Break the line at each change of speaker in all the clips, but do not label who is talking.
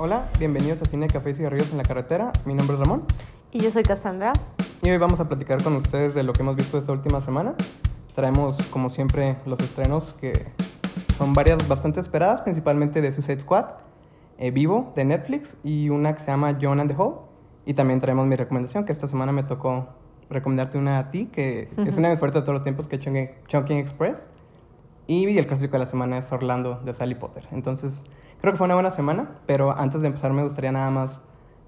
Hola, bienvenidos a Cine, Café y Cigarrillos en la Carretera. Mi nombre es Ramón
Y yo soy Cassandra.
y hoy vamos a platicar con ustedes de lo que hemos visto esta última semana. Traemos, como siempre, los estrenos que son varias bastante esperadas, principalmente de Suicide Squad, eh, Vivo de Netflix y una que se llama John and the Hole. Y también traemos mi recomendación, que esta semana me tocó recomendarte una a ti, que es una de mis favoritas de todos los tiempos, que es Chungking Express. Y el clásico de la semana es Orlando de Sally Potter. Entonces, creo que fue una buena semana, pero antes de empezar me gustaría nada más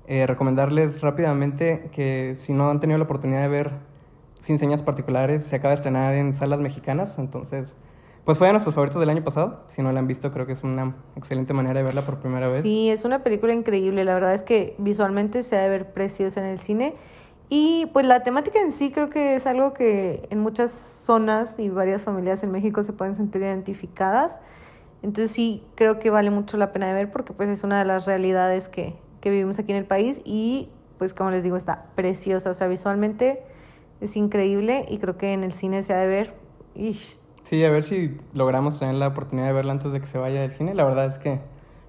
eh, recomendarles rápidamente que si no han tenido la oportunidad de ver Sin Señas Particulares, se acaba de estrenar en salas mexicanas, entonces, pues fue de nuestros favoritos del año pasado. Si no la han visto, creo que es una excelente manera de verla por primera vez.
Sí, es una película increíble. La verdad es que visualmente se ha de ver preciosa en el cine. Y pues la temática en sí creo que es algo que en muchas zonas y varias familias en México se pueden sentir identificadas. Entonces sí creo que vale mucho la pena de ver porque pues es una de las realidades que, que vivimos aquí en el país y pues como les digo está preciosa. O sea, visualmente es increíble y creo que en el cine se ha de ver. Ish,
Sí, a ver si logramos tener la oportunidad de verla antes de que se vaya del cine. La verdad es que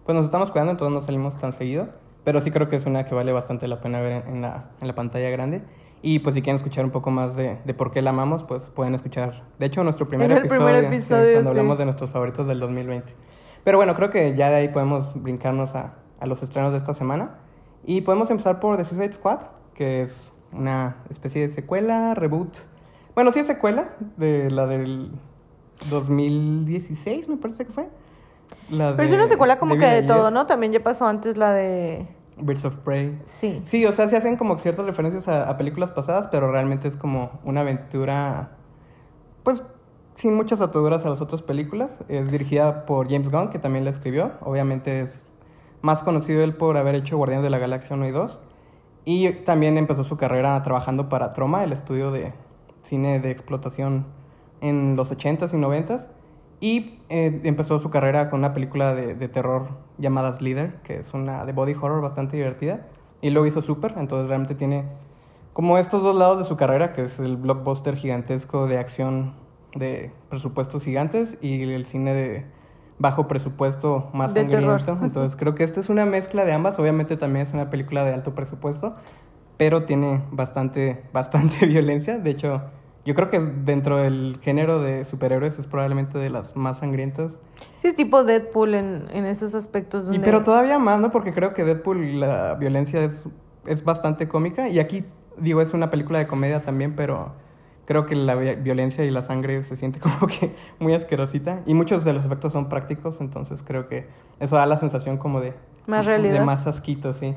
pues nos estamos cuidando, entonces no salimos tan seguido. Pero sí creo que es una que vale bastante la pena ver en, en la, en la pantalla grande. Y pues si quieren escuchar un poco más de, de por qué la amamos, pues pueden escuchar, de hecho, nuestro primer episodio,
primer
sí,
episodio,
cuando
sí.
hablamos de nuestros favoritos del 2020. Pero bueno, creo que ya de ahí podemos brincarnos a, a los estrenos de esta semana. Y podemos empezar por The Suicide Squad, que es una especie de secuela, reboot. Bueno, sí es secuela de la del 2016, me parece que fue. La
Pero es
de
una secuela como que de todo, ¿no? También ya pasó antes la de...
Birds of Prey.
Sí.
Sí, o sea, se hacen como ciertas referencias a, a películas pasadas, pero realmente es como una aventura, pues, sin muchas ataduras a las otras películas. Es dirigida por James Gunn, que también la escribió. Obviamente es más conocido él por haber hecho Guardianes de la Galaxia 1 y 2. Y también empezó su carrera trabajando para Troma, el estudio de cine de explotación en los 80s y 90s. Y eh, empezó su carrera con una película de, de terror llamada Slither, que es una de body horror bastante divertida. Y luego hizo Super, entonces realmente tiene como estos dos lados de su carrera, que es el blockbuster gigantesco de acción de presupuestos gigantes y el cine de bajo presupuesto más
De terror.
sangriento. Entonces creo que esta es una mezcla de ambas. Obviamente también es una película de alto presupuesto, pero tiene bastante, bastante violencia. De hecho, yo creo que dentro del género de superhéroes es probablemente de las más sangrientas.
Sí, es tipo Deadpool en, en esos aspectos
Y pero todavía más, ¿no? Porque creo que Deadpool la violencia es, es bastante cómica. Y aquí, digo, es una película de comedia también, pero creo que la vi- violencia y la sangre se siente como que muy asquerosita. Y muchos de los efectos son prácticos, entonces creo que eso da la sensación como de...
Más realidad.
De más asquito, sí.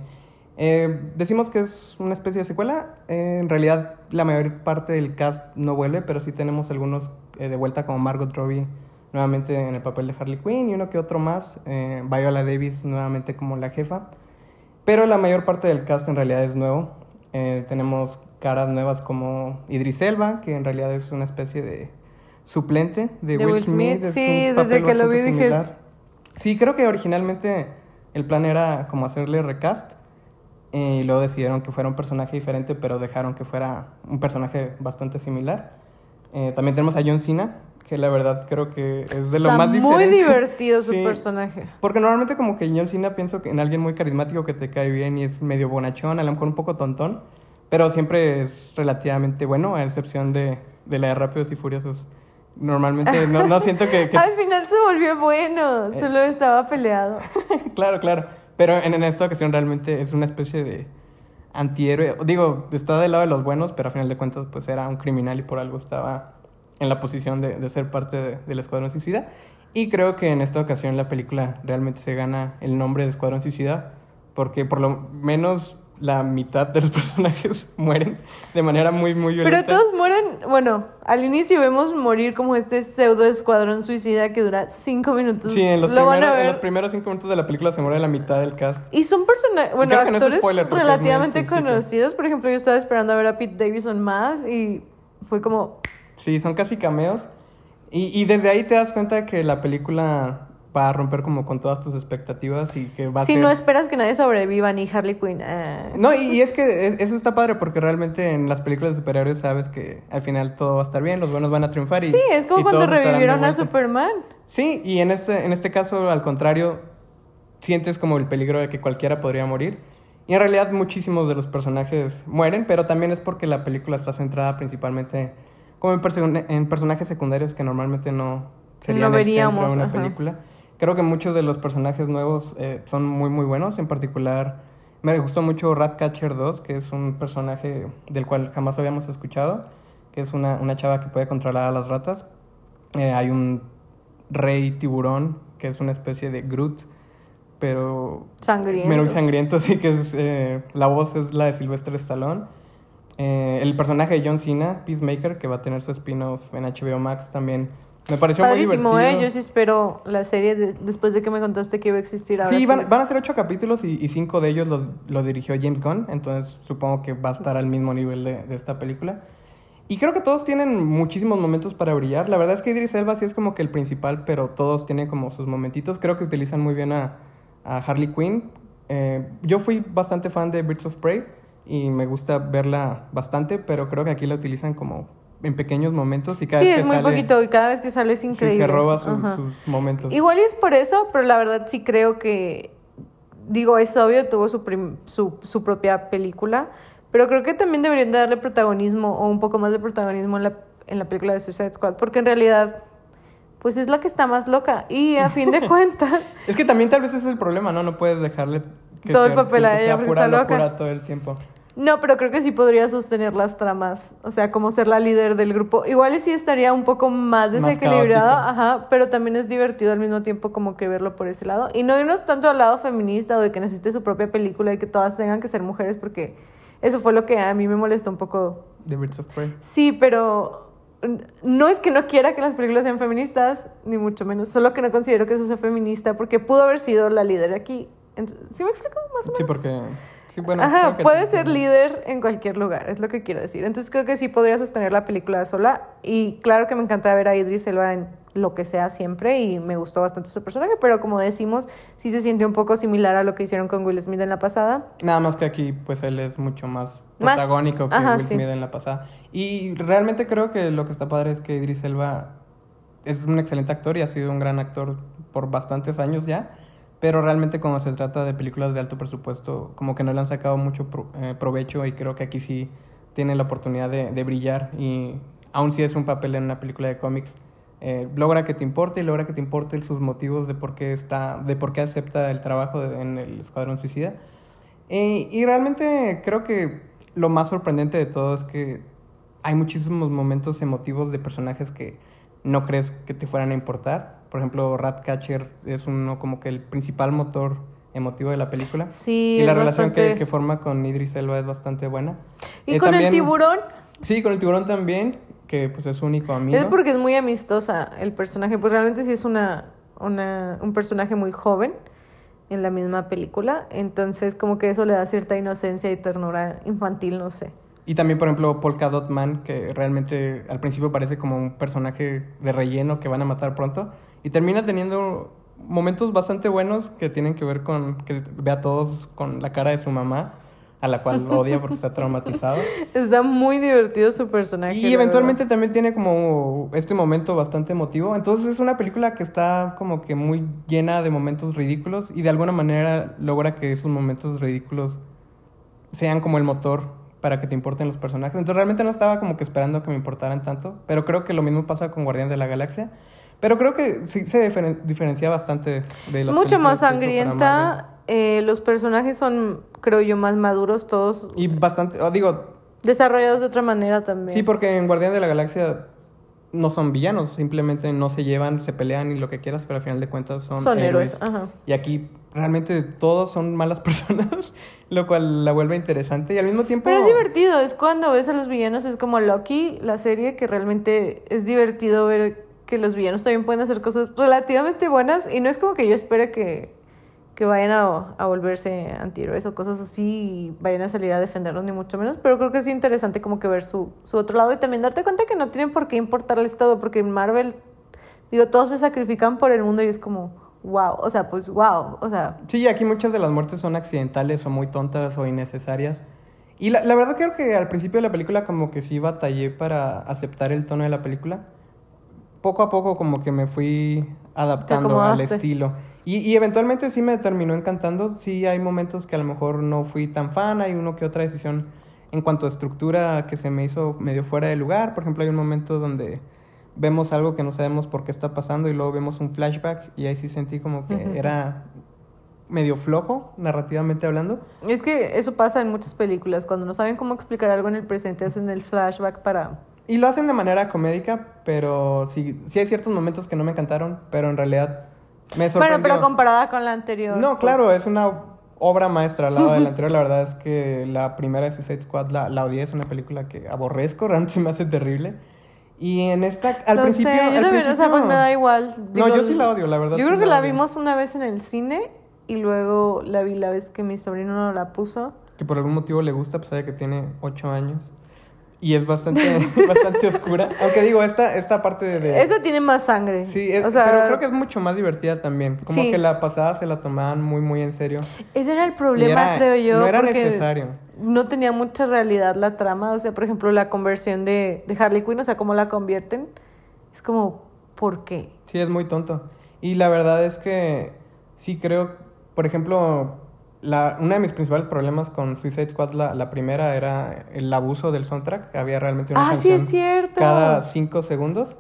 Eh, decimos que es una especie de secuela. Eh, en realidad, la mayor parte del cast no vuelve, pero sí tenemos algunos eh, de vuelta, como Margot Robbie nuevamente en el papel de Harley Quinn y uno que otro más. Viola Davis nuevamente como la jefa. Pero la mayor parte del cast en realidad es nuevo. Tenemos caras nuevas como Idris Elba, que en realidad es una especie de suplente de,
De
Will, Smith.
Smith, sí, desde que lo vi dije.
Sí, creo que originalmente el plan era como hacerle recast y luego decidieron que fuera un personaje diferente, pero dejaron que fuera un personaje bastante similar. Eh, también tenemos a John Cena, que la verdad creo que es de lo
Está
más diferente.
muy divertido su
Sí.
personaje.
Porque normalmente como que John Cena pienso que en alguien muy carismático que te cae bien y es medio bonachón, a lo mejor un poco tontón, pero siempre es relativamente bueno, a excepción de, de la de Rápidos y Furiosos. Normalmente no, no siento que... que-
Al final se volvió bueno,
Eh.
solo estaba peleado.
claro, claro. Pero en, en esta ocasión realmente es una especie de antihéroe. Digo, está del lado de los buenos, pero a final de cuentas pues era un criminal y por algo estaba en la posición de, de ser parte de- del Escuadrón Suicida. Y creo que en esta ocasión la película realmente se gana el nombre de Escuadrón Suicida porque por lo menos la mitad de los personajes mueren de manera muy, muy violenta.
Pero todos mueren, bueno, al inicio vemos morir como este pseudo escuadrón suicida que dura cinco minutos.
Sí, en los,
Lo
primeros,
a
en
ver.
los primeros cinco minutos de la película se muere la mitad del cast.
Y son personajes, bueno,
Creo no
actores
spoiler
relativamente conocidos. Por ejemplo, yo estaba esperando a ver a Pete Davidson más y fue como,
Sí, son casi cameos. Y, y desde ahí te das cuenta que la película va a romper como con todas tus expectativas y que va a
si
ser...
no esperas que nadie sobreviva ni Harley Quinn. eh.
No, y, y es que es- eso está padre porque realmente en las películas de superhéroes sabes que al final todo va a estar bien, los buenos van a triunfar y
Sí, es como cuando revivieron a. Superman.
Sí, y en este, en este caso, al contrario, sientes como el peligro de que cualquiera podría morir. Y en realidad muchísimos de los personajes mueren, pero también es porque la película está centrada principalmente como en, en personajes secundarios que normalmente no serían
No
el centro
veríamos,
de una
ajá.
película. Creo que muchos de los personajes nuevos eh, son muy muy buenos, en particular me gustó mucho Ratcatcher 2, que es un personaje del cual jamás habíamos escuchado, que es una, una chava que puede controlar a las ratas. Eh, hay un rey tiburón, que es una especie de Groot, pero
Sangriento.
muy sangriento, sí, que es, eh, la voz es la de Sylvester Stallone. Eh, el personaje de John Cena, Peacemaker, que va a tener su spin-off en HBO Max también, me pareció
Padrísimo,
muy
¿eh?
divertido.
Yo sí espero la serie de- después de que me contaste que iba a existir ahora.
Sí, van, van a ser ocho capítulos y, y cinco de ellos los, los dirigió James Gunn, entonces supongo que va a estar al mismo nivel de, de esta película. Y creo que todos tienen muchísimos momentos para brillar. La verdad es que Idris Elba sí es como que el principal, pero todos tienen como sus momentitos. Creo que utilizan muy bien a, a Harley Quinn. Eh, yo fui bastante fan de Birds of Prey y me gusta verla bastante, pero creo que aquí la utilizan como en pequeños momentos y cada
Sí,
vez que
es muy
sale,
poquito y cada vez que sale es
sí,
increíble.
se roba su- sus momentos.
Igual es por eso, pero la verdad sí creo que, digo, es obvio, tuvo su, prim- su, su propia película, pero creo que también deberían de darle protagonismo o un poco más de protagonismo en la, en la película de Suicide Squad, porque en realidad, pues es la que está más loca y a fin de cuentas,
Es que también tal vez ese es el problema, ¿no? No puedes dejarle que
Todo el papel a ella porque está loca.
todo el tiempo.
No, pero creo que sí podría sostener las tramas, o sea, como ser la líder del grupo. Igual sí estaría un poco más desequilibrado, ajá, pero también es divertido al mismo tiempo como que verlo por ese lado. Y no irnos tanto al lado feminista o de que necesite su propia película y que todas tengan que ser mujeres, porque eso fue lo que a mí me molestó un poco.
The Birds of Prey.
Sí, pero no es que no quiera que las películas sean feministas, ni mucho menos, solo que no considero que eso sea feminista, porque pudo haber sido la líder aquí. Entonces, ¿Sí me explico más o menos?
Sí, porque... Sí, bueno,
Ajá,
creo que
puede
te
ser líder en cualquier lugar, es lo que quiero decir. Entonces creo que sí podría sostener la película sola. Y claro que me encanta ver a Idris Elba en lo que sea siempre y me gustó bastante su personaje, pero como decimos, sí se siente un poco similar a lo que hicieron con Will Smith en la pasada.
Nada más que aquí, pues él es mucho más
Más-
protagónico que
ajá,
Will
sí.
Smith en la pasada. Y realmente creo que lo que está padre es que Idris Elba es un excelente actor y ha sido un gran actor por bastantes años ya. Pero realmente cuando se trata de películas de alto presupuesto, como que no le han sacado mucho pro- eh, provecho y creo que aquí sí tiene la oportunidad de, de brillar y aun si es un papel en una película de cómics, eh, logra que te importe y logra que te importe sus motivos de por qué está, de por qué acepta el trabajo de- en el Escuadrón Suicida. Eh, y realmente creo que lo más sorprendente de todo es que hay muchísimos momentos emotivos de personajes que no crees que te fueran a importar. Por ejemplo, Ratcatcher es uno como que el principal motor emotivo de la película.
Sí,
y la relación que,
bastante-
que forma con Idris Elba es bastante buena.
Y
Eh,
con el tiburón,
Sí, con el tiburón también, que pues es único amigo.
es porque es muy amistosa el personaje, pues realmente sí es una, una, un personaje muy joven en la misma película, entonces como que eso le da cierta inocencia y ternura infantil, no sé.
Y también, por ejemplo, Polka Dot Man, que realmente al principio parece como un personaje de relleno que van a matar pronto. Y termina teniendo momentos bastante buenos que tienen que ver con que ve a todos con la cara de su mamá, a la cual odia porque está traumatizado.
Está muy divertido su personaje.
Y eventualmente también tiene como este momento bastante emotivo. Entonces es una película que está como que muy llena de momentos ridículos y de alguna manera logra que esos momentos ridículos sean como el motor para que te importen los personajes. Entonces realmente no estaba como que esperando que me importaran tanto, pero creo que lo mismo pasa con Guardián de la Galaxia. Pero creo que sí se diferen- diferencia bastante de las
Mucho más sangrienta. eh, los personajes son, creo yo, más maduros, todos
Y bastante, oh, digo,
desarrollados de otra manera también.
Sí, porque en Guardián de la Galaxia no son villanos, simplemente no se llevan, se pelean y lo que quieras, pero al final de cuentas son,
Son héroes, ajá.
Y aquí realmente todos son malas personas, lo cual la vuelve interesante y al mismo tiempo...
Pero es divertido, es cuando ves a los villanos, es como Loki, la serie, que realmente es divertido ver que los villanos también pueden hacer cosas relativamente buenas y no es como que yo espere que, que vayan a, a volverse antihéroes o cosas así y vayan a salir a defenderlos ni mucho menos, pero creo que es interesante como que ver su, su otro lado y también darte cuenta que no tienen por qué importarles todo, porque en Marvel, digo, todos se sacrifican por el mundo y es como, wow, o sea, pues wow, o sea,
Sí, aquí muchas de las muertes son accidentales o muy tontas o innecesarias. Y la, la verdad creo que al principio de la película como que sí batallé para aceptar el tono de la película. Poco a poco como que me fui adaptando al estilo. Y, y eventualmente sí me terminó encantando. Sí hay momentos que a lo mejor no fui tan fan, hay uno que otra decisión en cuanto a estructura que se me hizo medio fuera de lugar. Por ejemplo, hay un momento donde vemos algo que no sabemos por qué está pasando y luego vemos un flashback y ahí sí sentí como que era medio flojo, narrativamente hablando.
Es que eso pasa en muchas películas. Cuando no saben cómo explicar algo en el presente, hacen el flashback para...
Y lo hacen de manera comédica, pero sí, sí hay ciertos momentos que no me encantaron, pero en realidad me sorprendió.
Bueno, pero comparada con la anterior.
No,
pues,
claro, es una obra maestra al lado de la anterior. La verdad es que la primera de Suicide Squad la, la odié, es una película que aborrezco, realmente se me hace terrible. Y en esta, al
lo
principio...
sé, yo
al
también, o sea, pues
principio-
me da igual.
No, yo sí la odio, la verdad.
Yo
sí
creo que la
odio.
vimos una vez en el cine y luego la vi la vez que mi sobrino no la puso.
Que por algún motivo le gusta, a pesar de que tiene 8 años. Y es bastante, bastante oscura. Aunque digo, esta, esta parte de...
Esta tiene más sangre.
Sí, es-
o sea,
pero creo que es mucho más divertida también. Como
Sí.
que la pasada se la tomaban muy, muy en serio.
Ese era el problema,
era-
creo yo.
No era necesario.
No tenía mucha realidad la trama. O sea, por ejemplo, la conversión de, de Harley Quinn, o sea, cómo la convierten. Es como, ¿por qué?
Sí, es muy tonto. Y la verdad es que sí creo, por ejemplo, la, uno de mis principales problemas con Suicide Squad, la, la primera, era el abuso del soundtrack. Había realmente una
Ah, sí,
canción
es cierto.
cada cinco segundos.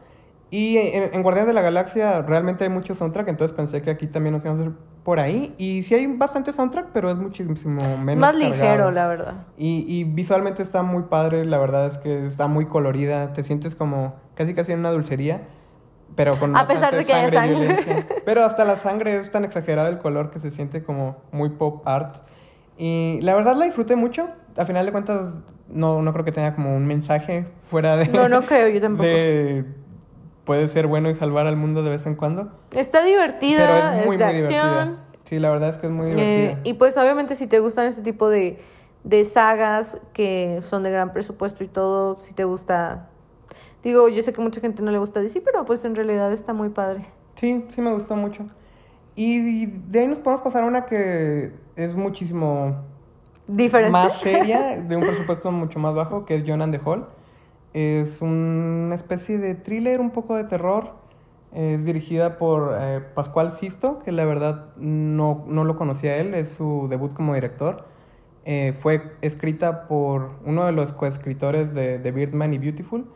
Y en, en Guardianes de la Galaxia realmente hay mucho soundtrack, entonces pensé que aquí también nos íbamos a ir por ahí. Y sí hay bastante soundtrack, pero es muchísimo menos
Más
cargado.
ligero, la verdad.
Y, y visualmente está muy padre, la verdad es que está muy colorida, te sientes como casi casi en una dulcería, pero con
A pesar de que haya
y
sangre.
violencia. Pero hasta la sangre es tan exagerado el color que se siente como muy pop art. Y la verdad la disfruté mucho, a final de cuentas no, no creo que tenga como un mensaje fuera de...
No, no creo, yo tampoco.
de puede ser bueno y salvar al mundo de vez en cuando.
Está divertida,
pero es
es,
muy,
de
muy
acción.
divertida. Sí, la verdad es que es muy
Eh,
divertida.
y pues obviamente si te gustan este tipo de, de sagas que son de gran presupuesto y todo, si te gusta... Digo, yo sé que mucha gente no le gusta DC, pero pues en realidad está muy padre.
Sí, sí me gustó mucho. Y de ahí nos podemos pasar a una que es muchísimo
Diferente.
más seria, de un presupuesto mucho más bajo, que es John and the Hall. Es una especie de thriller, un poco de terror. Es dirigida por eh, Pascual Sisto, que la verdad no, no lo conocía él, es su debut como director. Eh, fue escrita por uno de los coescritores de, de Birdman y Beautiful.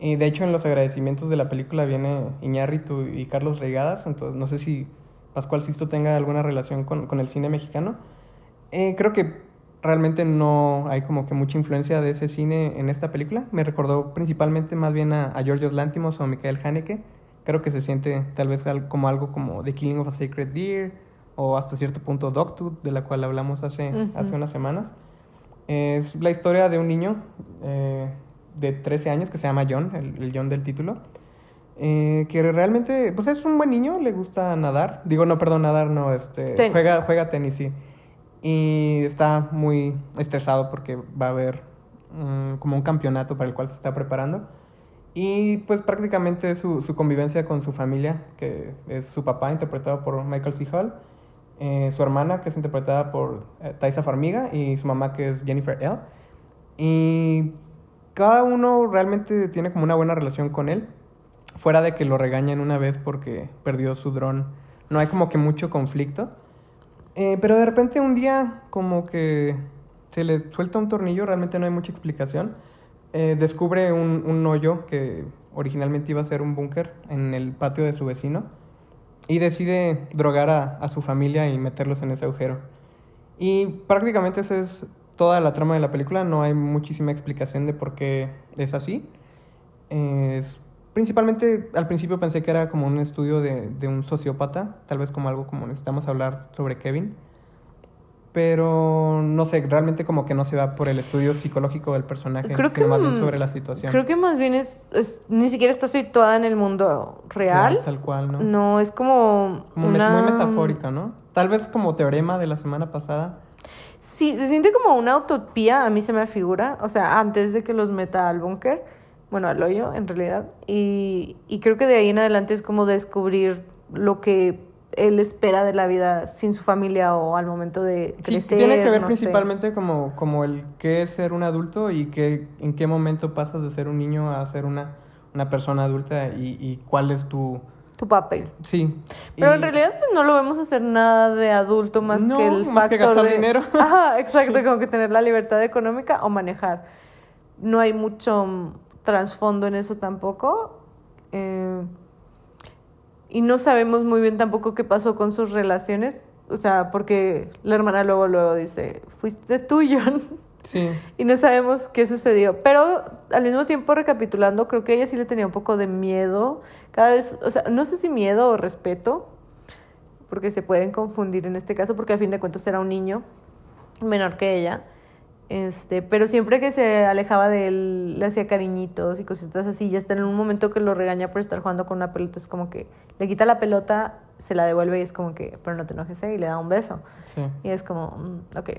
Y de hecho en los agradecimientos de la película viene Iñárritu y Carlos Reigadas, entonces no sé si Pascual Sisto tenga alguna relación con, con el cine mexicano. Eh, creo que realmente no hay como que mucha influencia de ese cine en esta película. Me recordó principalmente más bien a, a Georgios Lántimos o a Michael Haneke. Creo que se siente tal vez como algo como The Killing of a Sacred Deer o hasta cierto punto Dogtooth, de la cual hablamos hace,
Ujú.
hace unas semanas. Es la historia de un niño eh, de 13 años que se llama John, el, el John del título, eh, que realmente pues es un buen niño, le gusta nadar. Digo, no, perdón, nadar no, este,
Tenis.
juega, juega tenis, sí. Y está muy estresado porque va a haber mm, como un campeonato para el cual se está preparando. Y pues prácticamente su, su convivencia con su familia, que es su papá, interpretado por Michael C. Hall, eh, su hermana, que es interpretada por eh, Taisa Farmiga, y su mamá, que es Jennifer L. Y cada uno realmente tiene como una buena relación con él, fuera de que lo regañan una vez porque perdió su dron. No hay como que mucho conflicto. Eh, pero de repente un día como que se le suelta un tornillo, realmente no hay mucha explicación. Eh, descubre un, un hoyo que originalmente iba a ser un búnker en el patio de su vecino y decide drogar a, a su familia y meterlos en ese agujero. Y prácticamente esa es toda la trama de la película, no hay muchísima explicación de por qué es así. Es, principalmente al principio pensé que era como un estudio de, de un sociópata, tal vez como algo como necesitamos hablar sobre Kevin. Pero no sé, realmente como que no se va por el estudio psicológico del personaje,
Creo que
sino más bien sobre la situación.
Creo que más bien es, es- ni siquiera está situada en el mundo real.
Tal cual, ¿no?
No, es como,
Como
una...
muy metafórica, ¿no? Tal vez como teorema de la semana pasada.
Sí, se siente como una utopía, a mí se me figura, o sea, antes de que los meta al búnker, bueno, al hoyo en realidad, y, y creo que de ahí en adelante es como descubrir lo que él espera de la vida sin su familia o al momento de
Sí,
crecer.
tiene que ver
no sé.
principalmente como, como el qué es ser un adulto y qué, en qué momento pasas de ser un niño a ser una, una persona adulta y, y cuál es tu,
Tu papel.
Sí.
Pero
Y-
en realidad pues, no lo vemos hacer nada de adulto más
No,
que el
más que
factor
gastar
de...
dinero.
Ajá, exacto, como que tener la libertad económica o manejar. No hay mucho mm, trasfondo en eso tampoco. Eh, y no sabemos muy bien tampoco qué pasó con sus relaciones. O sea, porque la hermana luego, luego dice, fuiste tú, John.
Sí.
Y no sabemos qué sucedió. Pero al mismo tiempo, recapitulando, creo que ella sí le tenía un poco de miedo. Cada vez, o sea, no sé si miedo o respeto, porque se pueden confundir en este caso, porque a fin de cuentas era un niño menor que ella. Este, pero siempre que se alejaba de él, le hacía cariñitos y cositas así. Y hasta en un momento que lo regaña por estar jugando con una pelota, es como que le quita la pelota, se la devuelve y es como que, pero no te enojes, ¿eh? y le da un beso.
Sí.
Y es como, mm, ok.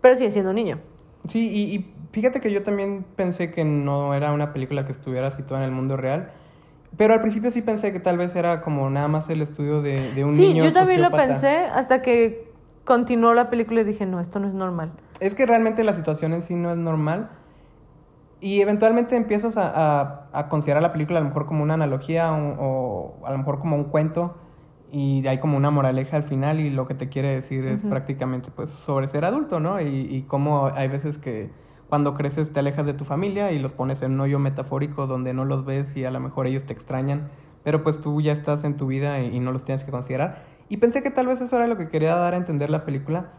Pero sigue siendo un niño.
Sí, y, y fíjate que yo también pensé que no era una película que estuviera situada en el mundo real. Pero al principio sí pensé que tal vez era como nada más el estudio de, de un
sí,
niño
yo también lo pensé hasta que continuó la película y dije, no, esto no es normal.
Es que realmente la situación en sí no es normal. Y eventualmente empiezas a, a- a considerar la película a lo mejor como una analogía o, o a lo mejor como un cuento. Y hay como una moraleja al final y lo que te quiere decir es
Ujú.
prácticamente pues sobre ser adulto, ¿no? Y, y cómo hay veces que cuando creces te alejas de tu familia y los pones en un hoyo metafórico donde no los ves y a lo mejor ellos te extrañan, pero pues tú ya estás en tu vida y, no los tienes que considerar. Y pensé que tal vez eso era lo que quería dar a entender la película,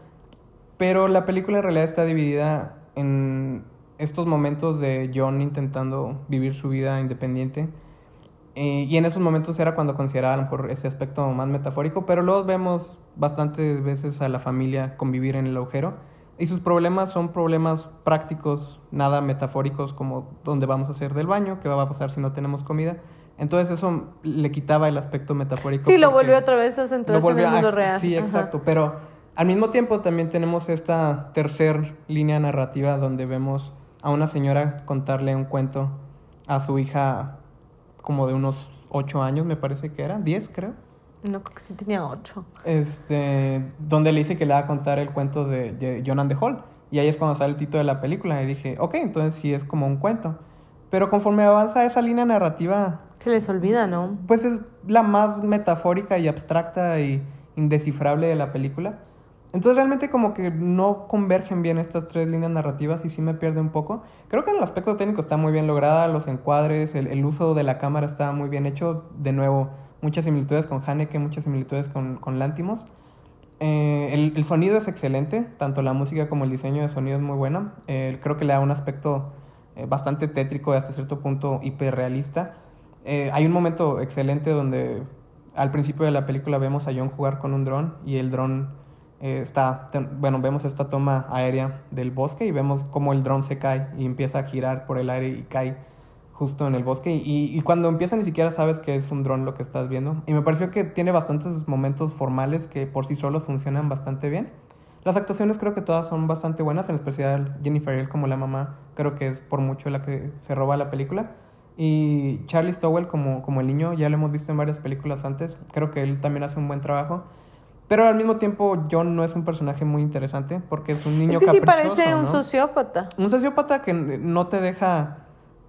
pero la película en realidad está dividida en estos momentos de John intentando vivir su vida independiente. Eh, y en esos momentos era cuando consideraba a lo mejor ese aspecto más metafórico, pero luego vemos bastantes veces a la familia convivir en el agujero. Y sus problemas son problemas prácticos, nada metafóricos, como dónde vamos a hacer del baño, qué va a pasar si no tenemos comida. Entonces eso le quitaba el aspecto metafórico.
Sí, lo volvió otra vez a centrarse en el mundo
a-
real.
Sí,
Ajá.
exacto. Pero al mismo tiempo también tenemos esta tercer línea narrativa donde vemos a una señora contarle un cuento a su hija como de unos ocho años, me parece que era, 10 creo.
No, creo que sí tenía ocho.
Este, donde le dice que le va a contar el cuento de, de John and the Hall. Y ahí es cuando sale el título de la película. Y dije, ok, entonces sí es como un cuento. Pero conforme avanza esa línea narrativa,
Se les olvida, ¿no?
pues es la más metafórica y abstracta y indescifrable de la película. Entonces realmente como que no convergen bien estas tres líneas narrativas y sí me pierde un poco. Creo que en el aspecto técnico está muy bien lograda, los encuadres, el, el uso de la cámara está muy bien hecho. De nuevo, muchas similitudes con Haneke, muchas similitudes con, con Lantimos. Eh, el, el sonido es excelente, tanto la música como el diseño de sonido es muy buena. Eh, creo que le da un aspecto eh, bastante tétrico y hasta cierto punto hiperrealista. Eh, hay un momento excelente donde al principio de la película vemos a John jugar con un dron y el dron está, bueno, vemos esta toma aérea del bosque y vemos cómo el dron se cae y empieza a girar por el aire y cae justo en el bosque y, y cuando empieza ni siquiera sabes que es un dron lo que estás viendo y me pareció que tiene bastantes momentos formales que por sí solos funcionan bastante bien. Las actuaciones creo que todas son bastante buenas, en especial Jennifer Hill como la mamá, creo que es por mucho la que se roba la película. Y Charlie Stowell como, como el niño, ya lo hemos visto en varias películas antes, creo que él también hace un buen trabajo. Pero al mismo tiempo John no es un personaje muy interesante porque es un niño
es que sí
caprichoso,
parece un
¿no?
sociópata.
Un sociópata que no te deja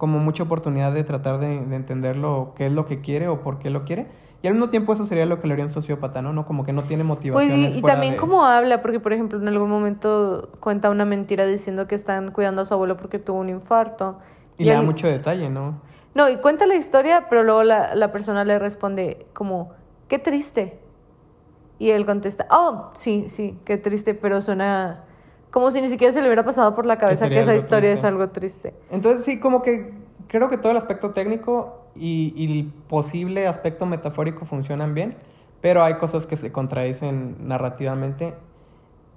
como mucha oportunidad de tratar de, de entenderlo, qué es lo que quiere o por qué lo quiere. Y al mismo tiempo eso sería lo que le haría un sociópata, ¿no? no Como que no tiene
Pues
motivaciones
y, también
de-
cómo habla, porque por ejemplo en algún momento cuenta una mentira diciendo que están cuidando a su abuelo porque tuvo un infarto.
Y, le da mucho detalle, ¿no?
No, y cuenta la historia, pero luego la, la persona le responde como, qué triste. Y él contesta, oh, sí, sí, qué triste, pero suena como si ni siquiera se le hubiera pasado por la cabeza que esa historia
triste.
es algo triste.
Entonces sí, como que creo que todo el aspecto técnico y, y el posible aspecto metafórico funcionan bien, pero hay cosas que se contradicen narrativamente.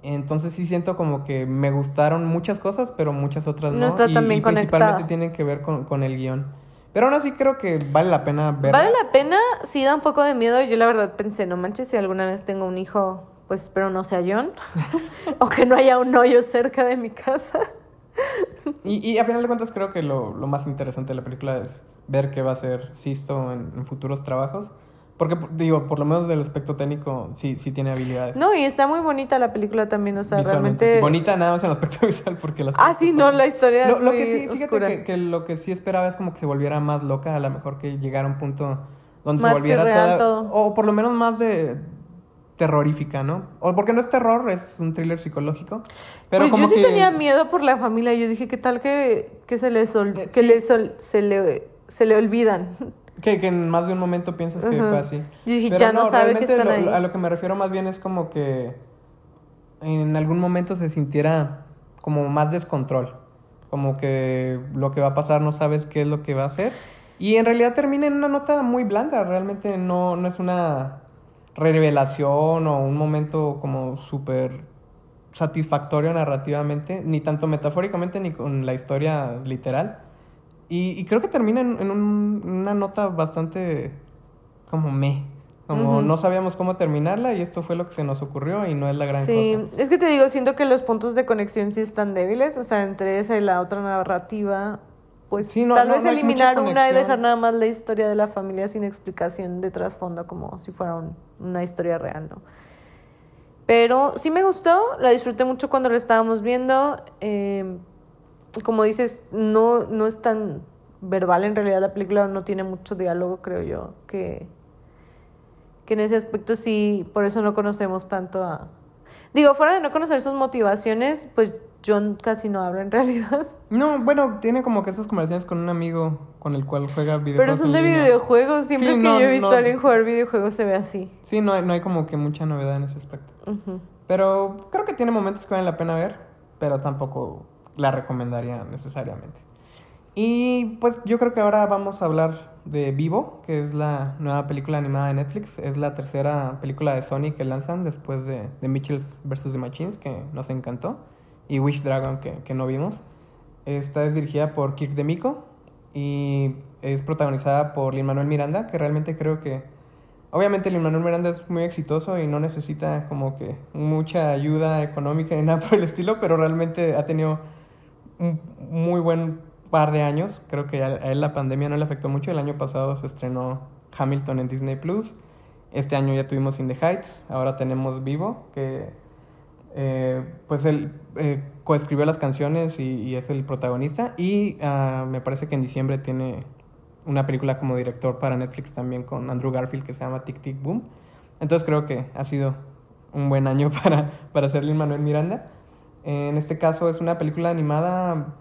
Entonces sí siento como que me gustaron muchas cosas, pero muchas otras no.
No está
y,
tan bien
y principalmente
conectada.
tienen que ver con, con el guion. Pero aún así creo que vale la pena verla.
Vale la pena, sí da un poco de miedo. Yo la verdad pensé, no manches, si alguna vez tengo un hijo, pues espero no sea John. o que no haya un hoyo cerca de mi casa.
Y, y a final de cuentas creo que lo, lo más interesante de la película es ver qué va a hacer Sisto en, en futuros trabajos. Porque, digo, por lo menos del aspecto técnico, sí, sí tiene habilidades.
No, y está muy bonita la película también, o sea, realmente...
sí. Bonita nada más en el aspecto visual porque las
Ah, sí, no, la historia
lo,
es
lo
muy
que sí, fíjate
oscura.
que, que lo que sí esperaba es como que se volviera más loca, a lo mejor que llegara a un punto donde
Más
se volviera toda-
todo.
o por lo menos más de terrorífica, ¿no? O porque no es terror, es un thriller psicológico. Pero
pues
como
yo sí
que-
tenía miedo por la familia. Yo dije, ¿qué tal que, que se les ol-
Eh,
que les ol- se le se le olvidan?
Que, que en más de un momento piensas que fue así.
Yo dije, ya no sabe que
realmente
están
lo-
ahí.
A lo que me refiero más bien es como que en algún momento se sintiera como más descontrol. Como que lo que va a pasar no sabes qué es lo que va a hacer. Y en realidad termina en una nota muy blanda. Realmente no, no es una revelación o un momento como súper satisfactorio narrativamente, ni tanto metafóricamente ni con la historia literal. Y, y creo que termina en, en un- una nota bastante como me. Como
Ujú.
no sabíamos cómo terminarla y esto fue lo que se nos ocurrió y no es la gran
Sí,
cosa.
es que te digo, siento que los puntos de conexión sí están débiles, o sea, entre esa y la otra narrativa, pues
Sí, no-
tal
no-
vez
no
eliminar una y dejar nada más la historia de la familia sin explicación de trasfondo, como si fuera un- una historia real, ¿no? Pero sí me gustó, la disfruté mucho cuando la estábamos viendo. eh, como dices, no, no es tan verbal en realidad la película, no tiene mucho diálogo, creo yo, que, que en ese aspecto sí, por eso no conocemos tanto a... Digo, fuera de no conocer sus motivaciones, pues John casi no habla en realidad.
No, bueno, tiene como que esas conversaciones con un amigo con el cual juega videojuegos.
Pero son de videojuegos, siempre
Sí,
que
no,
yo he visto
no.
a alguien jugar videojuegos se ve así.
Sí, no hay, no hay como que mucha novedad en ese aspecto. Pero creo que tiene momentos que valen la pena ver, pero tampoco la recomendaría necesariamente. Y pues yo creo que ahora vamos a hablar de Vivo, que es la nueva película animada de Netflix. Es la tercera película de Sony que lanzan después de, de Mitchells vs. The Machines, que nos encantó, y Wish Dragon, que, que no vimos. Esta es dirigida por Kirk DeMiko y es protagonizada por Lin-Manuel Miranda, que realmente creo que Obviamente Lin-Manuel Miranda es muy exitoso y no necesita como que mucha ayuda económica ni nada por el estilo, pero realmente ha tenido un muy buen par de años. Creo que a él la pandemia no le afectó mucho. El año pasado se estrenó Hamilton en Disney Plus. Este año ya tuvimos In the Heights. Ahora tenemos Vivo, que eh, pues él eh, coescribió las canciones y, es el protagonista. Y ah, me parece que en diciembre tiene una película como director para Netflix también con Andrew Garfield que se llama Tic Tic Boom. Entonces creo que ha sido un buen año para, para hacer Lin-Manuel Miranda. En este caso es una película animada,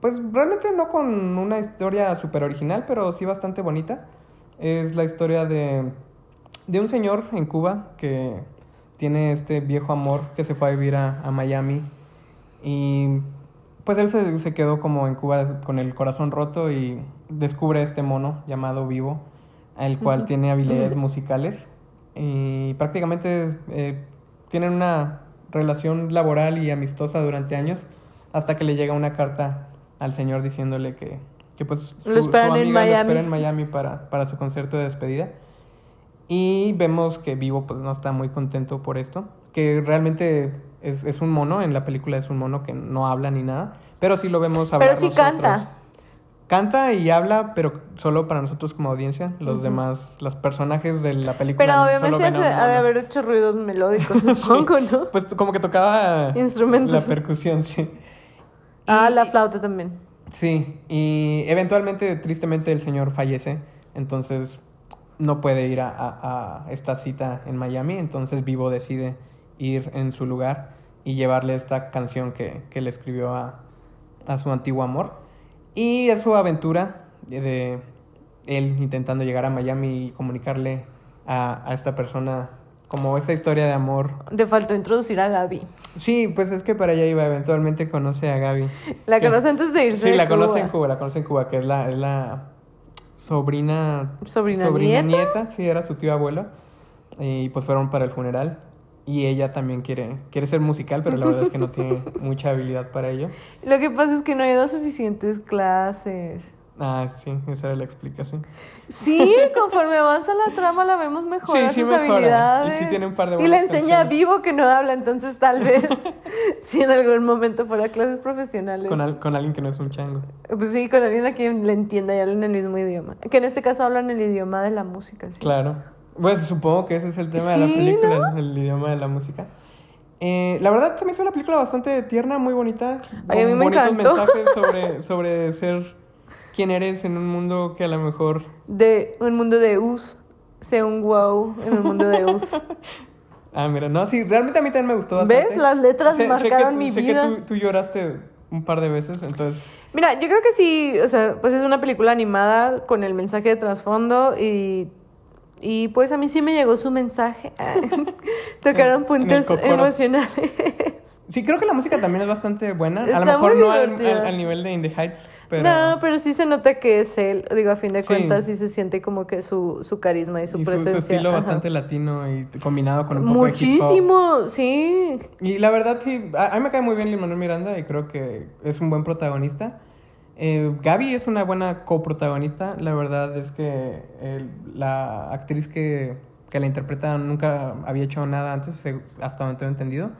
pues realmente no con una historia súper original, pero sí bastante bonita. Es la historia de, de un señor en Cuba que tiene este viejo amor que se fue a vivir a, a Miami y pues él se, se quedó como en Cuba con el corazón roto y descubre este mono llamado Vivo, el cual tiene habilidades musicales y prácticamente eh, tienen una relación laboral y amistosa durante años hasta que le llega una carta al señor diciéndole que, que pues
Lo esperan en
amiga lo
Miami.
espera en Miami para, para su concierto de despedida. Y vemos que Vivo pues no está muy contento por esto, que realmente es, es un mono, en la película es un mono que no habla ni nada, pero sí lo vemos hablar
Pero sí
nosotros.
canta.
Canta y habla, pero solo para nosotros como audiencia, los demás, los personajes de la película
Pero
solo
obviamente
ven a un
hace- ha de haber hecho ruidos melódicos, supongo, ¿no?
Pues como que tocaba
Instrumentos.
la percusión, sí.
Ah,
Y-
la flauta también.
Sí, y eventualmente, tristemente, el señor fallece, entonces no puede ir a, a- a esta cita en Miami, entonces Vivo decide ir en su lugar y llevarle esta canción que, que le escribió a, a su antiguo amor. Y es su aventura de, de él intentando llegar a Miami y comunicarle a, a esta persona como esa historia de amor.
Te faltó introducir a Gaby.
Sí, pues es que para allá iba, eventualmente conoce a Gaby.
La
Que-
conoce antes de irse
Sí, la conoce en Cuba, la conoce en Cuba, que es la, es la sobrina...
¿Sobrina nieta?
sí, era su tío abuelo. Y pues fueron para el funeral. Y ella también quiere, quiere ser musical, pero la verdad es que no tiene mucha habilidad para ello.
Lo que pasa es que no he ido a suficientes clases.
Ah, sí, esa era la explicación.
Sí, conforme avanza la trama la vemos mejorar
Sí, sí
sus
mejora.
habilidades.
Y sí tiene un par de
Y le enseña
canciones.
vivo que no habla, entonces tal vez si en algún momento fuera clases profesionales.
Con, al- con alguien que no es un chango.
Pues sí, con alguien a quien le entienda y hablen el mismo idioma. Que en este caso hablan el idioma de la música. ¿sí?
Claro. Bueno, supongo que ese es el tema de la película, el idioma de la música. Eh, la verdad, se me hizo una película bastante tierna, muy bonita.
Ay, a mí me
bonitos
encantó.
mensajes sobre, sobre ser quién eres en un mundo que a lo mejor...
De un mundo de us. Sé un wow en un mundo de us.
Ah, mira, no, sí, realmente a mí también me gustó bastante.
¿Ves? Las letras
Sé- sé
marcaron
tú-
mi
sé
vida.
que tú, tú lloraste un par de veces, entonces...
Mira, yo creo que sí, o sea, pues es una película animada con el mensaje de trasfondo y, y pues a mí sí me llegó su mensaje. Tocaron
en
puntos emocionales.
Sí, creo que la música también es bastante buena. a lo mejor no al,
divertida.
al- al nivel de In the Heights, pero...
No, pero sí se nota que es él. Digo, a fin de cuentas sí se siente como que su, su carisma y su
y su, su
presencia.
estilo
ajá.
bastante latino y combinado con un poco de.
Muchísimo, sí.
Y la verdad, sí, a, a mí me cae muy bien Lin Manuel Miranda y creo que es un buen protagonista. Eh, Gaby es una buena coprotagonista. La verdad es que la actriz que, que la interpreta nunca había hecho nada antes, hasta donde tengo entendido.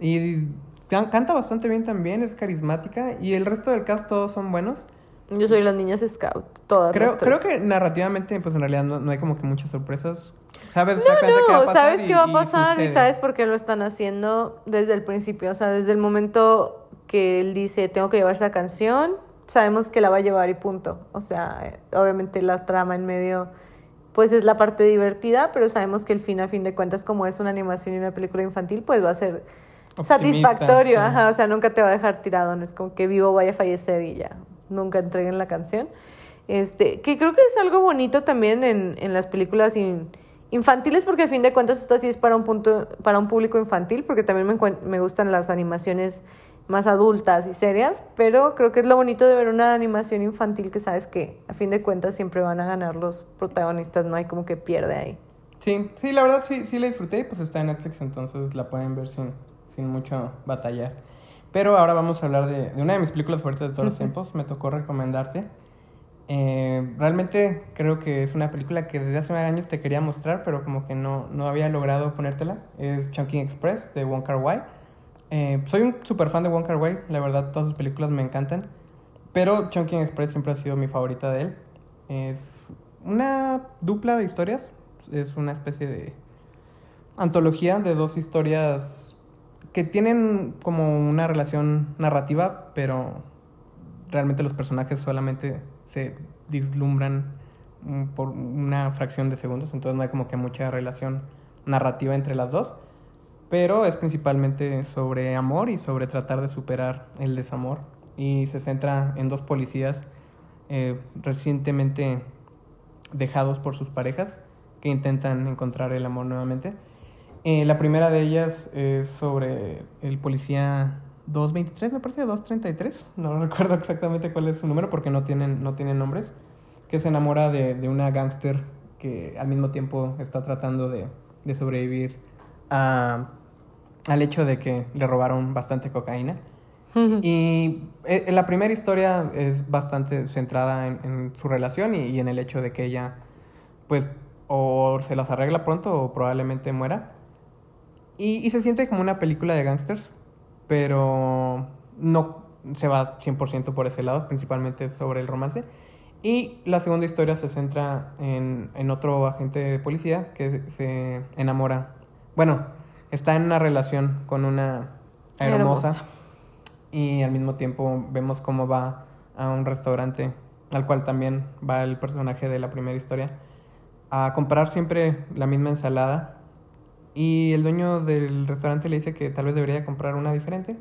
Y can- canta bastante bien también, es carismática. Y el resto del cast todos son buenos.
Yo soy las niñas scout, todas
Creo,
las
creo que narrativamente, pues en realidad no, no hay como que muchas sorpresas. Sabes
No,
exactamente qué va a
no,
pasar.
sabes
y-
qué va a
y
pasar y
sucede.
sabes por qué lo están haciendo desde el principio. O sea, desde el momento que él dice, tengo que llevar esa canción, sabemos que la va a llevar y punto. O sea, obviamente la trama en medio, pues es la parte divertida, pero sabemos que el fin, a fin de cuentas, como es una animación y una película infantil, pues va a ser
Optimista,
satisfactorio.
sí.
Ajá, o sea, nunca te va a dejar tirado, no es como que vivo vaya a fallecer y ya, nunca entreguen la canción. Este, que creo que es algo bonito también en, en las películas in- infantiles, porque a fin de cuentas esta sí es para un punto, para un público infantil, porque también me, me gustan las animaciones más adultas y serias, pero creo que es lo bonito de ver una animación infantil que sabes que a fin de cuentas siempre van a ganar los protagonistas, no hay como que pierde ahí.
Sí, sí, la verdad sí, sí la disfruté y pues está en Netflix, entonces la pueden ver sin, sin mucho batallar. Pero ahora vamos a hablar de, de una de mis películas fuertes de todos los tiempos, me tocó recomendarte. Eh, realmente creo que es una película que desde hace años te quería mostrar, pero como que no, no había logrado ponértela. Es Chunking Express de Wong Kar Wai. Eh, soy un super fan de Wong Kar Wai, la verdad todas sus películas me encantan. Pero Chunking Express siempre ha sido mi favorita de él. Es una dupla de historias, es una especie de antología de dos historias que tienen como una relación narrativa, pero realmente los personajes solamente se vislumbran mm, por una fracción de segundos, entonces no hay como que mucha relación narrativa entre las dos, pero es principalmente sobre amor y sobre tratar de superar el desamor y se centra en dos policías eh, recientemente dejados por sus parejas que intentan encontrar el amor nuevamente. Eh, la primera de ellas es sobre el policía 223, me parece, 233, no recuerdo exactamente cuál es su número porque no tienen, no tienen nombres, que se enamora de, de una gángster que al mismo tiempo está tratando de, de sobrevivir a- al hecho de que le robaron bastante cocaína. Y eh, la primera historia es bastante centrada en, en su relación y, y en el hecho de que ella, pues, o se las arregla pronto o probablemente muera. Y, y se siente como una película de gangsters, pero no se va 100% por ese lado, principalmente sobre el romance. Y la segunda historia se centra en, en otro agente de policía que se enamora, bueno, está en una relación con una hermosa
Hermosa.
y al mismo tiempo vemos cómo va a un restaurante al cual también va el personaje de la primera historia a comprar siempre la misma ensalada y el dueño del restaurante le dice que tal vez debería comprar una diferente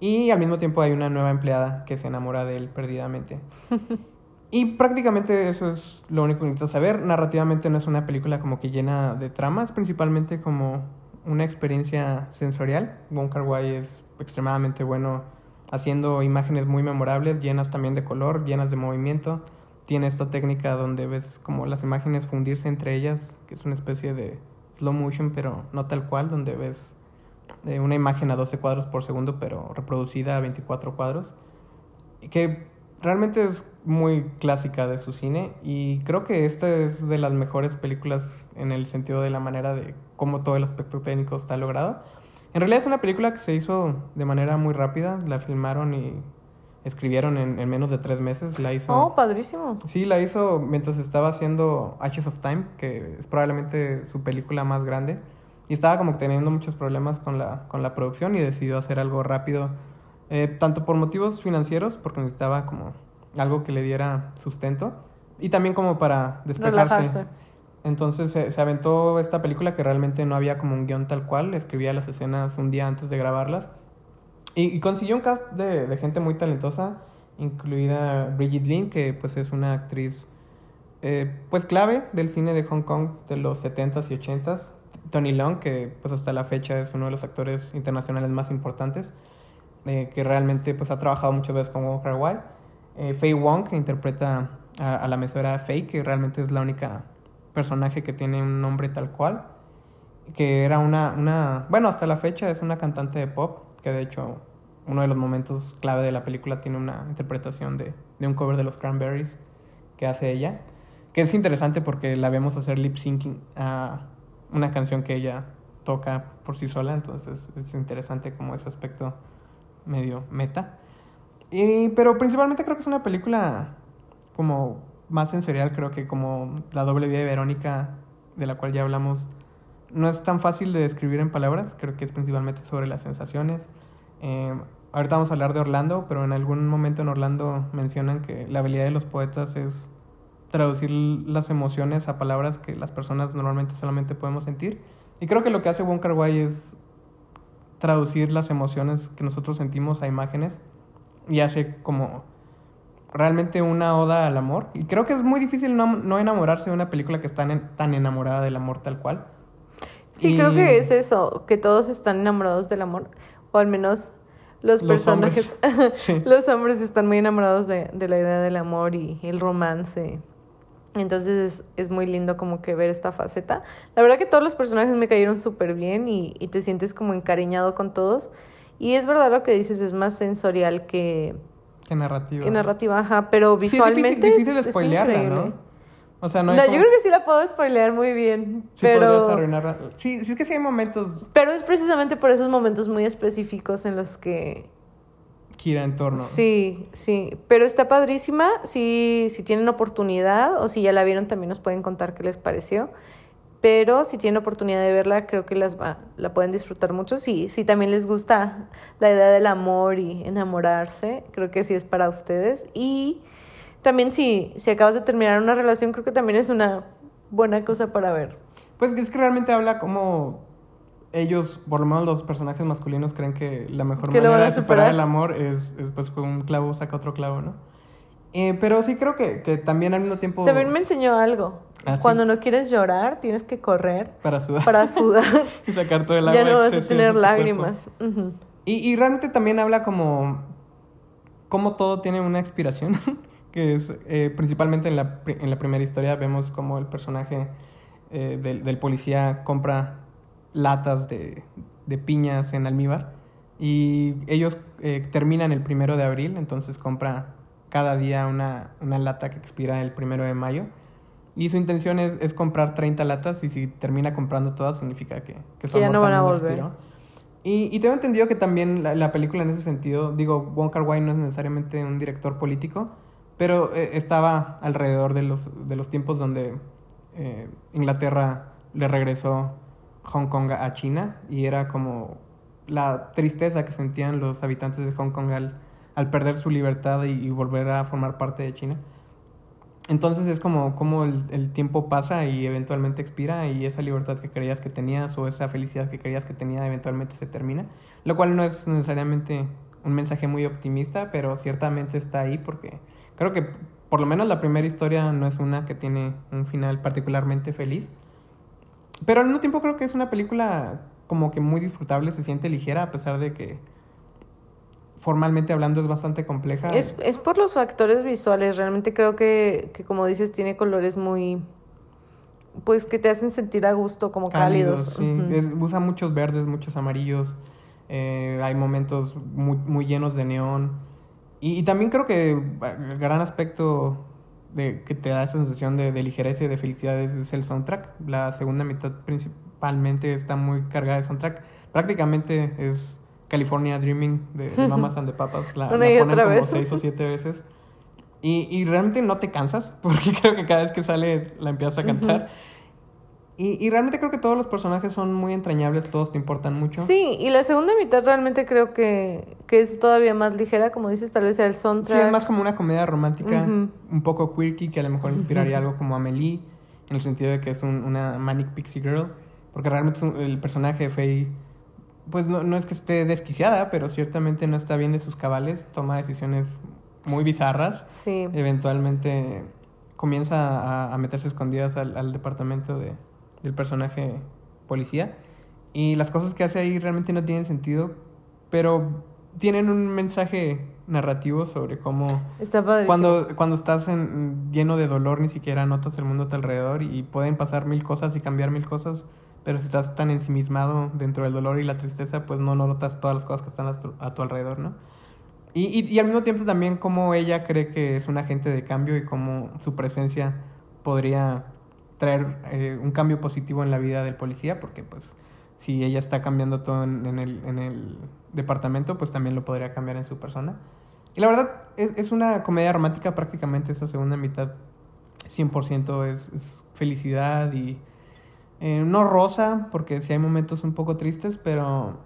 y al mismo tiempo hay una nueva empleada que se enamora de él perdidamente. Y prácticamente eso es lo único que necesitas saber. Narrativamente no es una película como que llena de tramas, principalmente como una experiencia sensorial. Wong Kar Wai es extremadamente bueno haciendo imágenes muy memorables, llenas también de color, llenas de movimiento. Tiene esta técnica donde ves como las imágenes fundirse entre ellas, que es una especie de slow motion, pero no tal cual, donde ves eh, una imagen a 12 cuadros por segundo, pero reproducida a 24 cuadros. Que realmente es muy clásica de su cine y creo que esta es de las mejores películas en el sentido de la manera de cómo todo el aspecto técnico está logrado. En realidad es una película que se hizo de manera muy rápida, la filmaron y escribieron en, en menos de tres meses, la hizo...
Oh, padrísimo.
Sí, la hizo mientras estaba haciendo Ashes of Time, que es probablemente su película más grande. Y estaba como teniendo muchos problemas con la, con la producción y decidió hacer algo rápido, eh, tanto por motivos financieros, porque necesitaba como algo que le diera sustento y también como para despejarse.
Relajarse.
Entonces se, se aventó esta película que realmente no había como un guion tal cual, escribía las escenas un día antes de grabarlas y, consiguió un cast de, de gente muy talentosa, incluida Bridget Lin, que pues es una actriz eh, pues clave del cine de Hong Kong de los 70s y 80s. Tony Leung, que pues hasta la fecha es uno de los actores internacionales más importantes, eh, que realmente pues ha trabajado muchas veces con Walker White. Eh, Faye Wong, que interpreta a, a la mesera Faye, que realmente es la única personaje que tiene un nombre tal cual, que era una, una, bueno, hasta la fecha es una cantante de pop, que de hecho uno de los momentos clave de la película tiene una interpretación de, de un cover de los Cranberries que hace ella, que es interesante porque la vemos hacer lip syncing a una canción que ella toca por sí sola, entonces es interesante como ese aspecto medio meta. Y, pero principalmente creo que es una película como más sensorial, creo que como La doble vida de Verónica, de la cual ya hablamos, no es tan fácil de describir en palabras, creo que es principalmente sobre las sensaciones. Eh, ahorita vamos a hablar de Orlando, pero en algún momento en Orlando mencionan que la habilidad de los poetas es traducir las emociones a palabras que las personas normalmente solamente podemos sentir. Y creo que lo que hace Wong es traducir las emociones que nosotros sentimos a imágenes y hace como realmente una oda al amor. Y creo que es muy difícil no, no enamorarse de una película que está en- tan enamorada del amor tal cual.
Sí,
Y-
creo que es eso, que todos están enamorados del amor, o al menos los,
Los
personajes,
hombres. Sí.
los hombres están muy enamorados de, de la idea del amor y el romance. Entonces es, es muy lindo como que ver esta faceta. La verdad que todos los personajes me cayeron súper bien y, y te sientes como encariñado con todos. Y es verdad lo que dices, es más sensorial que,
Qué narrativa.
que narrativa, ajá, pero
Sí, es difícil-
visualmente
difícil,
es,
de
es
spoilearla,
increíble.
¿no? O sea, no,
yo creo que sí la puedo spoilear muy bien,
sí
pero...
Sí, sí, es que sí hay momentos
Pero es precisamente por esos momentos muy específicos en los que...
gira en torno.
Sí, sí. Pero está padrísima. Si, si tienen oportunidad o si ya la vieron, también nos pueden contar qué les pareció. Pero si tienen oportunidad de verla, creo que las va, la pueden disfrutar mucho. Si, si también les gusta la idea del amor y enamorarse, creo que sí es para ustedes. Y también si, si acabas de terminar una relación, creo que también es una buena cosa para ver.
Pues es que realmente habla como ellos, por lo menos los personajes masculinos, creen que la mejor
Que
manera de superar el amor es, es, pues con un clavo saca otro clavo, ¿no? Eh, pero sí creo que, que también al mismo tiempo...
También me enseñó algo.
¿Ah, sí?
Cuando no quieres llorar, tienes que correr
Para sudar.
para sudar.
y sacar todo el agua
ya no vas a tener lágrimas.
Y, y realmente también habla como... Cómo todo tiene una expiración. que es eh, principalmente en la, en la primera historia vemos como el personaje eh, del, del policía compra latas de, de piñas en almíbar y ellos eh, terminan el primero de abril, entonces compra cada día una, una lata que expira el primero de mayo y su intención es, es comprar 30 latas y si termina comprando todas significa que, que su
ya no van a volver.
expiró. Y, y tengo entendido que también la, la película en ese sentido, digo, Wong Kar Wai no es necesariamente un director político, pero eh, estaba alrededor de los, de los tiempos donde eh, Inglaterra le regresó Hong Kong a China y era como la tristeza que sentían los habitantes de Hong Kong al, perder su libertad y, y volver a formar parte de China. Entonces es como, como el, el tiempo pasa y eventualmente expira y esa libertad que creías que tenías o esa felicidad que creías que tenía eventualmente se termina. Lo cual no es necesariamente un mensaje muy optimista, pero ciertamente está ahí porque creo que por lo menos la primera historia no es una que tiene un final particularmente feliz. Pero al mismo tiempo creo que es una película como que muy disfrutable, se siente ligera a pesar de que formalmente hablando es bastante compleja.
Es, es por los factores visuales. Realmente creo que, que, como dices, tiene colores muy. Pues que te hacen sentir a gusto, como cálidos.
sí. Es- usa muchos verdes, muchos amarillos. eh, hay momentos muy, muy llenos de neón. Y, y también creo que el gran aspecto de, que te da esa sensación de, de ligereza y de felicidad es, es el soundtrack. La segunda mitad principalmente está muy cargada de soundtrack. Prácticamente es California Dreaming de, de Mamas and the Papas. La,
Una
la
y
ponen
otra
como
vez.
seis o siete veces. Y, y realmente no te cansas, porque creo que cada vez que sale la empiezas a cantar. Y, y realmente creo que todos los personajes son muy entrañables, todos te importan mucho.
Sí, y la segunda mitad realmente creo que, que es todavía más ligera, como dices, tal vez el
Sí,
soundtrack.
es más como una comedia romántica, un poco quirky, que a lo mejor inspiraría algo como Amelie, en el sentido de que es un- una Manic Pixie Girl, porque realmente el personaje de Faye, pues no, no es que esté desquiciada, pero ciertamente no está bien de sus cabales, toma decisiones muy bizarras,
Sí.
eventualmente comienza a, a meterse escondidas al, al departamento de, del personaje policía, y las cosas que hace ahí realmente no tienen sentido, pero tienen un mensaje narrativo sobre cómo
Está
cuando, cuando estás en- lleno de dolor ni siquiera notas el mundo a tu alrededor y pueden pasar mil cosas y cambiar mil cosas, pero si estás tan ensimismado dentro del dolor y la tristeza, pues no notas todas las cosas que están a tu, a tu alrededor, ¿no? Y, y, y al mismo tiempo también como ella cree que es un agente de cambio y cómo su presencia podría traer eh, un cambio positivo en la vida del policía, porque pues si ella está cambiando todo en, en el, en el departamento, pues también lo podría cambiar en su persona. Y la verdad, es, es una comedia romántica prácticamente esa segunda mitad. 100% es, es felicidad y eh, no rosa, porque sí hay momentos un poco tristes, pero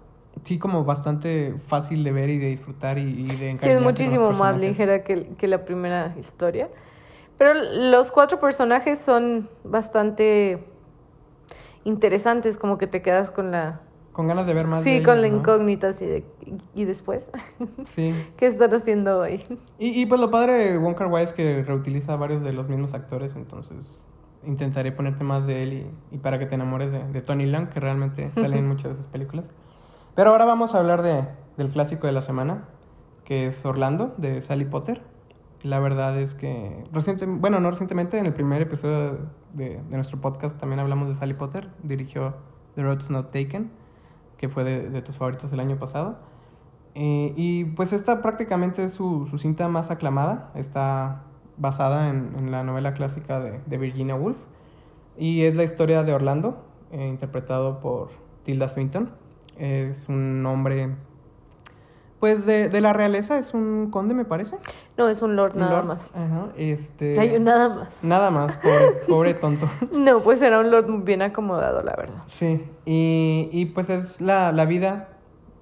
sí como bastante fácil de ver y de disfrutar y, y de
Sí, es muchísimo más ligera que, que la primera historia. Pero los cuatro personajes son bastante interesantes, como que te quedas con la...
Con ganas de ver más.
sí,
de
con
ellos,
la
¿no?
incógnita así de... ¿Y después?
Sí.
¿Qué están haciendo hoy?
Y, y pues lo padre de Wong Kar Wai es que reutiliza varios de los mismos actores, entonces intentaré ponerte más de él y, y para que te enamores de, de Tony Leung, que realmente sale en muchas de sus películas. Pero ahora vamos a hablar de, del clásico de la semana, que es Orlando, de Sally Potter. La verdad es que, reciente, bueno, no recientemente, en el primer episodio de, de nuestro podcast también hablamos de Sally Potter, dirigió The Road's Not Taken, que fue de, tus favoritos el año pasado. Eh, y pues esta prácticamente es su, su cinta más aclamada. Está basada en, en la novela clásica de, de Virginia Woolf. Y es la historia de Orlando, eh, interpretado por Tilda Swinton. Es un hombre, pues de, de la realeza, es un conde, me parece.
No, es un lord
Un
nada
lord.
más.
Ajá, este...
Hay un nada más.
Nada más, pobre, pobre tonto.
No, pues era un lord bien acomodado, la verdad.
Sí, y, y pues es la, la vida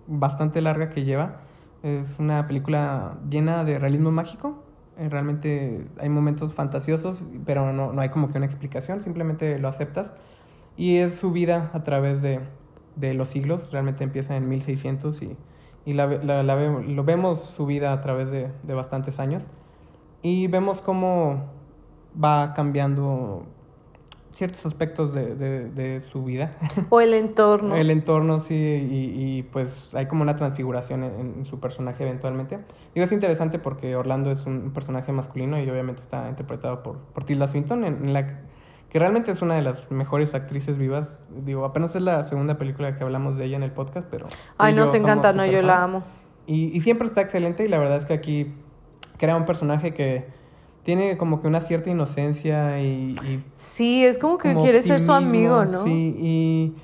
bastante larga que lleva. Es una película llena de realismo mágico. Eh, Realmente hay momentos fantasiosos, pero no, no hay como que una explicación, simplemente lo aceptas. Y es su vida a través de, de los siglos, realmente empieza en 1600 y, y la, ve- la- la lo vemos su vida a través de, de bastantes años. Y vemos cómo va cambiando ciertos aspectos de, de, de su vida.
O el entorno.
El entorno, sí, y, y, pues hay como una transfiguración en, en su personaje eventualmente. Digo, es interesante porque Orlando es un personaje masculino y obviamente está interpretado por, por Tilda Swinton, en, en la que realmente es una de las mejores actrices vivas. Digo, apenas es la segunda película que hablamos de ella en el podcast, pero...
Ay, nos encanta, no, yo la amo.
Y, y siempre está excelente y la verdad es que aquí crea un personaje que tiene como que una cierta inocencia y- y
Sí, es como que
como
quiere ser su amigo, ¿no?
Sí, y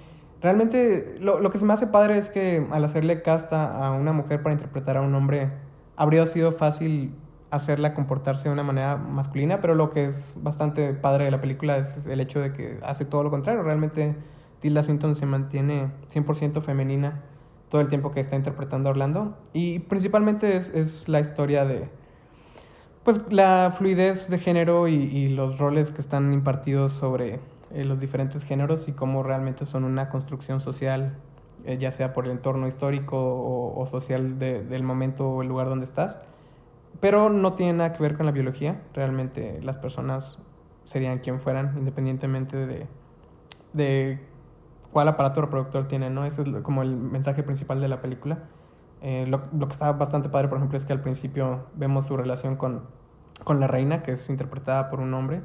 realmente lo, lo que se me hace padre es que al hacerle casta a una mujer para interpretar a un hombre, habría sido fácil hacerla comportarse de una manera masculina, pero lo que es bastante padre de la película es el hecho de que hace todo lo contrario. Realmente Tilda Swinton se mantiene 100% femenina todo el tiempo que está interpretando a Orlando. Y principalmente es, es la historia de, pues la fluidez de género y, y los roles que están impartidos sobre eh, los diferentes géneros y cómo realmente son una construcción social, eh, ya sea por el entorno histórico o, o social de- del momento o el lugar donde estás. Pero no tiene nada que ver con la biología. Realmente las personas serían quien fueran, independientemente de, de cuál aparato reproductor tienen, ¿no? Ese es como el mensaje principal de la película. Eh, lo, lo que está bastante padre, por ejemplo, es que al principio vemos su relación con, con la reina, que es interpretada por un hombre.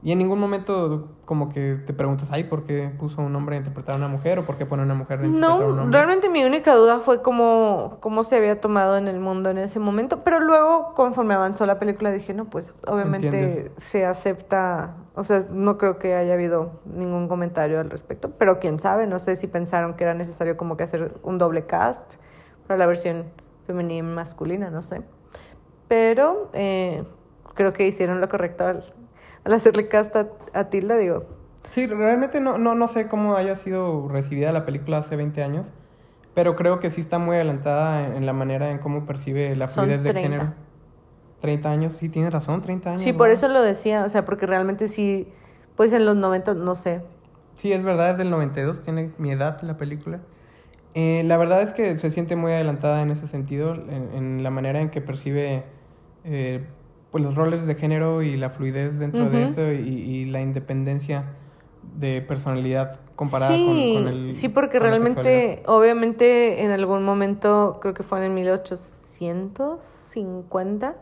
Y en ningún momento como que te preguntas, ay, ¿por qué puso un hombre a interpretar a una mujer? ¿O por qué pone una mujer a interpretar a un
No,
hombre?
realmente mi única duda fue cómo, cómo se había tomado en el mundo en ese momento, pero luego conforme avanzó la película dije, no, pues obviamente
Entiendes.
se acepta, o sea, no creo que haya habido ningún comentario al respecto, pero quién sabe, no sé si pensaron que era necesario como que hacer un doble cast para la versión femenina y masculina, no sé. Pero eh, creo que hicieron lo correcto al, al hacerle cast a, Tilda, digo,
Sí, realmente no, no, no sé cómo haya sido recibida la película hace 20 años, pero creo que sí está muy adelantada en, en la manera en cómo percibe la fluidez de
30.
género. 30 años, sí, tienes razón, 30 años.
Sí,
¿no?
por eso lo decía, o sea, porque realmente sí, pues en los 90, no sé.
Sí, es verdad, es del 92, tiene mi edad la película. Eh, la verdad es que se siente muy adelantada en ese sentido, en, en la manera en que percibe eh, pues los roles de género y la fluidez dentro de eso y, y la independencia de personalidad comparada
sí,
con, con el...
sí, porque realmente, obviamente, en algún momento, creo que fue en el 1850,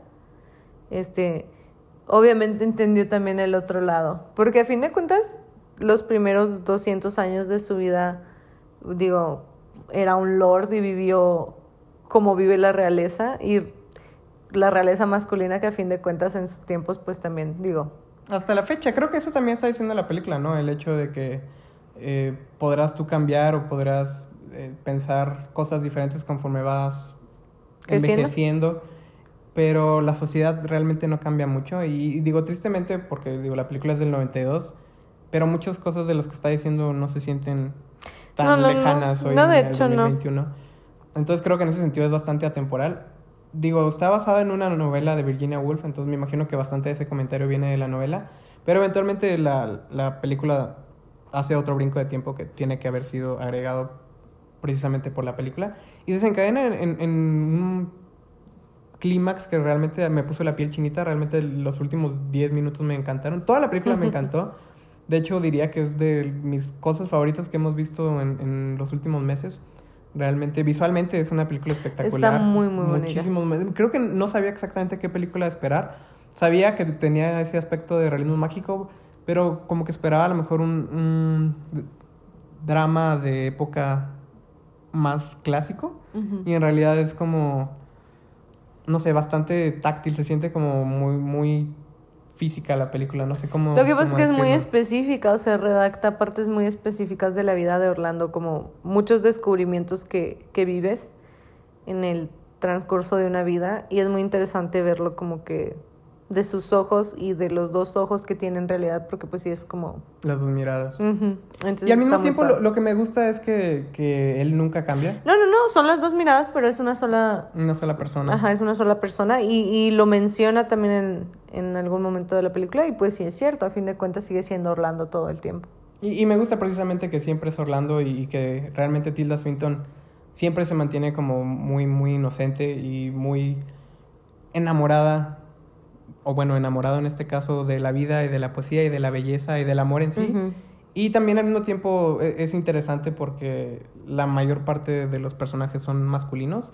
este, obviamente entendió también el otro lado, porque a fin de cuentas, los primeros 200 años de su vida, digo, era un lord y vivió como vive la realeza y la realeza masculina que a fin de cuentas en sus tiempos, pues también, digo,
Hasta la fecha, creo que eso también está diciendo la película, ¿no? El hecho de que eh, podrás tú cambiar o podrás eh, pensar cosas diferentes conforme vas
Creciendo.
envejeciendo, pero la sociedad realmente no cambia mucho. Y, digo tristemente porque digo la película es del 92, pero muchas cosas de las que está diciendo no se sienten tan
No, no, no.
lejanas hoy
No,
en
de
el
hecho, no.
2021. Entonces creo que en ese sentido es bastante atemporal. Digo, está basada en una novela de Virginia Woolf, entonces me imagino que bastante de ese comentario viene de la novela, pero eventualmente la, la película hace otro brinco de tiempo que tiene que haber sido agregado precisamente por la película y desencadena en, en- en un clímax que realmente me puso la piel chinita, realmente los últimos 10 minutos me encantaron, toda la película me encantó, de hecho diría que es de mis cosas favoritas que hemos visto en, en los últimos meses. Realmente, visualmente es una película espectacular.
muy, muy bonita.
Creo que no sabía exactamente qué película esperar. Sabía que tenía ese aspecto de realismo mágico, pero como que esperaba a lo mejor un, un drama de época más clásico. Y en realidad es como, no sé, bastante táctil. Se siente como muy, muy física la película. No sé cómo.
Lo que pasa es que es muy específica, o sea, redacta partes muy específicas de la vida de Orlando, como muchos descubrimientos que, que vives en el transcurso de una vida, y es muy interesante verlo como que de sus ojos y de los dos ojos que tiene en realidad, porque pues sí es como...
Las dos miradas.
Entonces
Y al mismo tiempo lo, lo que me gusta es que, que él nunca cambia.
No, no, no, son las dos miradas, pero es una sola...
Una sola persona.
Ajá, es una sola persona y, y lo menciona también en, en algún momento de la película y pues sí es cierto, a fin de cuentas sigue siendo Orlando todo el tiempo.
Y, y me gusta precisamente que siempre es Orlando y, y que realmente Tilda Swinton siempre se mantiene como muy, muy inocente y muy enamorada, o bueno, enamorado en este caso de la vida y de la poesía y de la belleza y del amor en sí. Y también al mismo tiempo e- es interesante porque la mayor parte de los personajes son masculinos.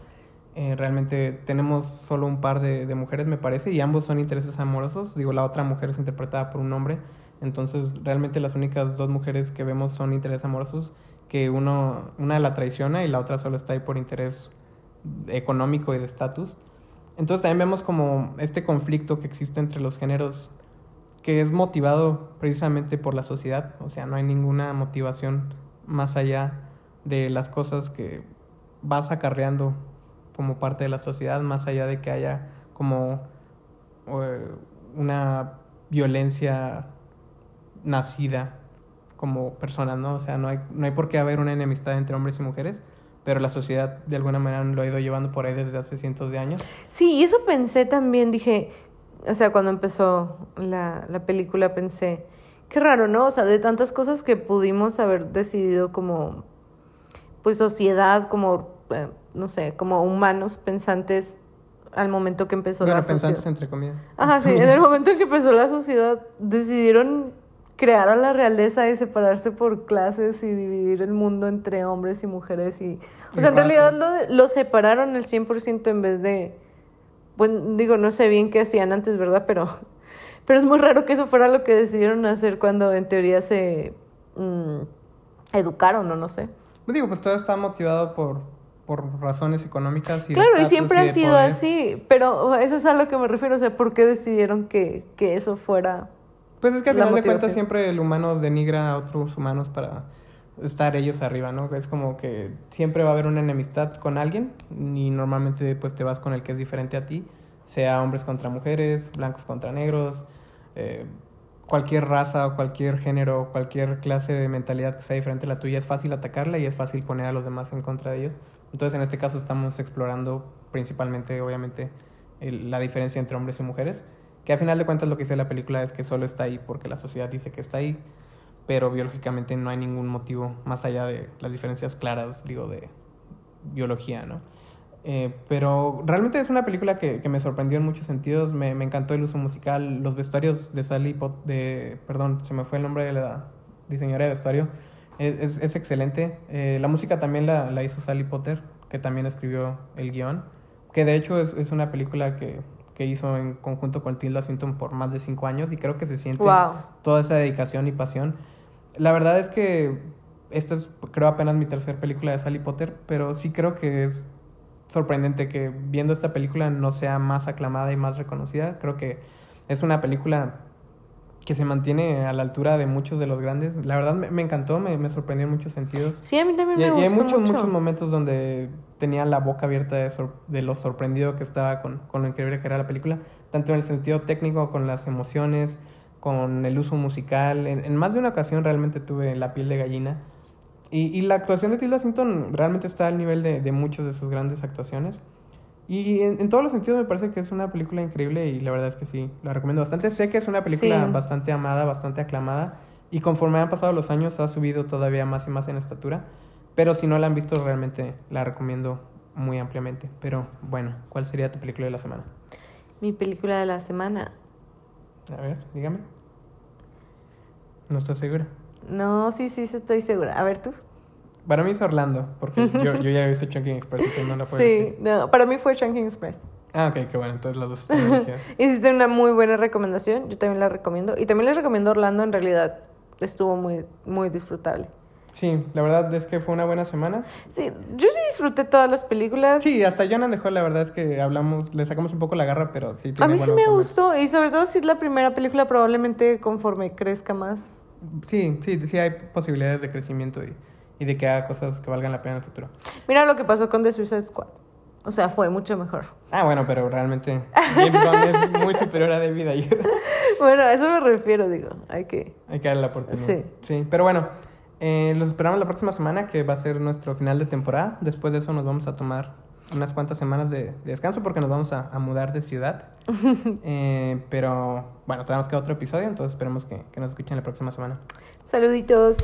Eh, realmente tenemos solo un par de, de mujeres, me parece, y ambos son intereses amorosos. Digo, la otra mujer es interpretada por un hombre. Entonces, realmente las únicas dos mujeres que vemos son intereses amorosos, que uno, una la traiciona y la otra solo está ahí por interés económico y de estatus. Entonces también vemos como este conflicto que existe entre los géneros que es motivado precisamente por la sociedad, o sea, no hay ninguna motivación más allá de las cosas que vas acarreando como parte de la sociedad, más allá de que haya como eh, una violencia nacida como persona, ¿no? O sea, no hay, no hay por qué haber una enemistad entre hombres y mujeres, pero la sociedad de alguna manera lo ha ido llevando por ahí desde hace cientos de años.
Sí, y eso pensé también, dije, o sea, cuando empezó la, la película pensé, qué raro, ¿no? O sea, de tantas cosas que pudimos haber decidido como, pues sociedad, como, eh, no sé, como humanos pensantes al momento que empezó
Bueno,
la sociedad.
pensantes entre comillas.
Ajá, sí, en el momento en que empezó la sociedad, decidieron crear a la realeza y separarse por clases y dividir el mundo entre hombres y mujeres. Y, o sea, en realidad lo, lo separaron el 100% en vez de, bueno, digo, no sé bien qué hacían antes, ¿verdad? Pero, pero es muy raro que eso fuera lo que decidieron hacer cuando en teoría se mm, educaron o no sé.
Digo, pues todo está motivado por, por razones económicas y
Claro, y siempre han sido
poder.
así, pero eso es a lo que me refiero, o sea, ¿por qué decidieron que, que eso fuera...
Pues es que al final de cuentas siempre el humano denigra a otros humanos para estar ellos arriba, ¿no? Es como que siempre va a haber una enemistad con alguien y normalmente pues te vas con el que es diferente a ti, sea hombres contra mujeres, blancos contra negros, eh, cualquier raza o cualquier género o cualquier clase de mentalidad que sea diferente a la tuya es fácil atacarla y es fácil poner a los demás en contra de ellos. Entonces en este caso estamos explorando principalmente, obviamente, el- la diferencia entre hombres y mujeres, que a final de cuentas lo que dice la película es que solo está ahí porque la sociedad dice que está ahí, pero biológicamente no hay ningún motivo más allá de las diferencias claras, digo, de biología, ¿no? Eh, pero realmente es una película que, que me sorprendió en muchos sentidos. Me, me encantó el uso musical, los vestuarios de Sally Pot, de, perdón, se me fue el nombre de la diseñadora de vestuario. Es, es, es excelente. Eh, la música también la, la hizo Sally Potter, que también escribió el guion. Que de hecho es, es una película que, que hizo en conjunto con Tilda Swinton por más de cinco años y creo que se siente
Wow.
toda esa dedicación y pasión. La verdad es que esta es, creo, apenas mi tercera película de Sally Potter, pero sí creo que es sorprendente que viendo esta película no sea más aclamada y más reconocida. Creo que es una película que se mantiene a la altura de muchos de los grandes. La verdad me, me encantó, me, me sorprendió en muchos sentidos.
Sí, a mí también
Y,
me
y
gustó
hay muchos,
mucho.
muchos momentos donde tenía la boca abierta de, de lo sorprendido que estaba con, con lo increíble que era la película, tanto en el sentido técnico, con las emociones, con el uso musical. En, en más de una ocasión realmente tuve la piel de gallina. Y, y la actuación de Tilda Swinton realmente está al nivel de, de muchas de sus grandes actuaciones. Y en, en todos los sentidos me parece que es una película increíble y la verdad es que sí, la recomiendo bastante. Sé que es una película
Sí.
bastante amada, bastante aclamada y conforme han pasado los años ha subido todavía más y más en estatura. Pero si no la han visto realmente la recomiendo muy ampliamente. Pero bueno, ¿cuál sería tu película de la semana?
Mi película de la semana.
A ver, dígame. No estoy segura.
No, sí, sí, sí, estoy segura. A ver tú.
Para mí es Orlando, porque yo, yo ya he visto Chunking Express tú no la fue.
Sí, no, para mí fue Shanking Express.
Ah, ok, qué bueno, entonces las dos están.
Hiciste una muy buena recomendación, yo también la recomiendo. Y también les recomiendo Orlando, en realidad estuvo muy, muy disfrutable.
Sí, la verdad es que fue una buena semana.
Sí, yo sí disfruté todas las películas.
Sí, hasta Jonan dejó, la verdad es que hablamos, le sacamos un poco la garra, pero sí.
A
tiene
mí sí me gustó, y sobre todo si es la primera película, probablemente conforme crezca más.
Sí, sí, sí hay posibilidades de crecimiento y, y de que haga cosas que valgan la pena en el futuro.
Mira lo que pasó con The Suicide Squad. O sea, fue mucho mejor.
Ah, bueno, pero realmente es muy superior a David Ayer.
Bueno, a eso me refiero, digo. Hay que.
Hay que darle la oportunidad.
Sí.
Sí, pero bueno, eh, los esperamos la próxima semana, que va a ser nuestro final de temporada. Después de eso nos vamos a tomar unas cuantas semanas de, de descanso porque nos vamos a, a mudar de ciudad. Eh, pero bueno, todavía nos queda otro episodio, entonces esperemos que, que nos escuchen la próxima semana.
Saluditos.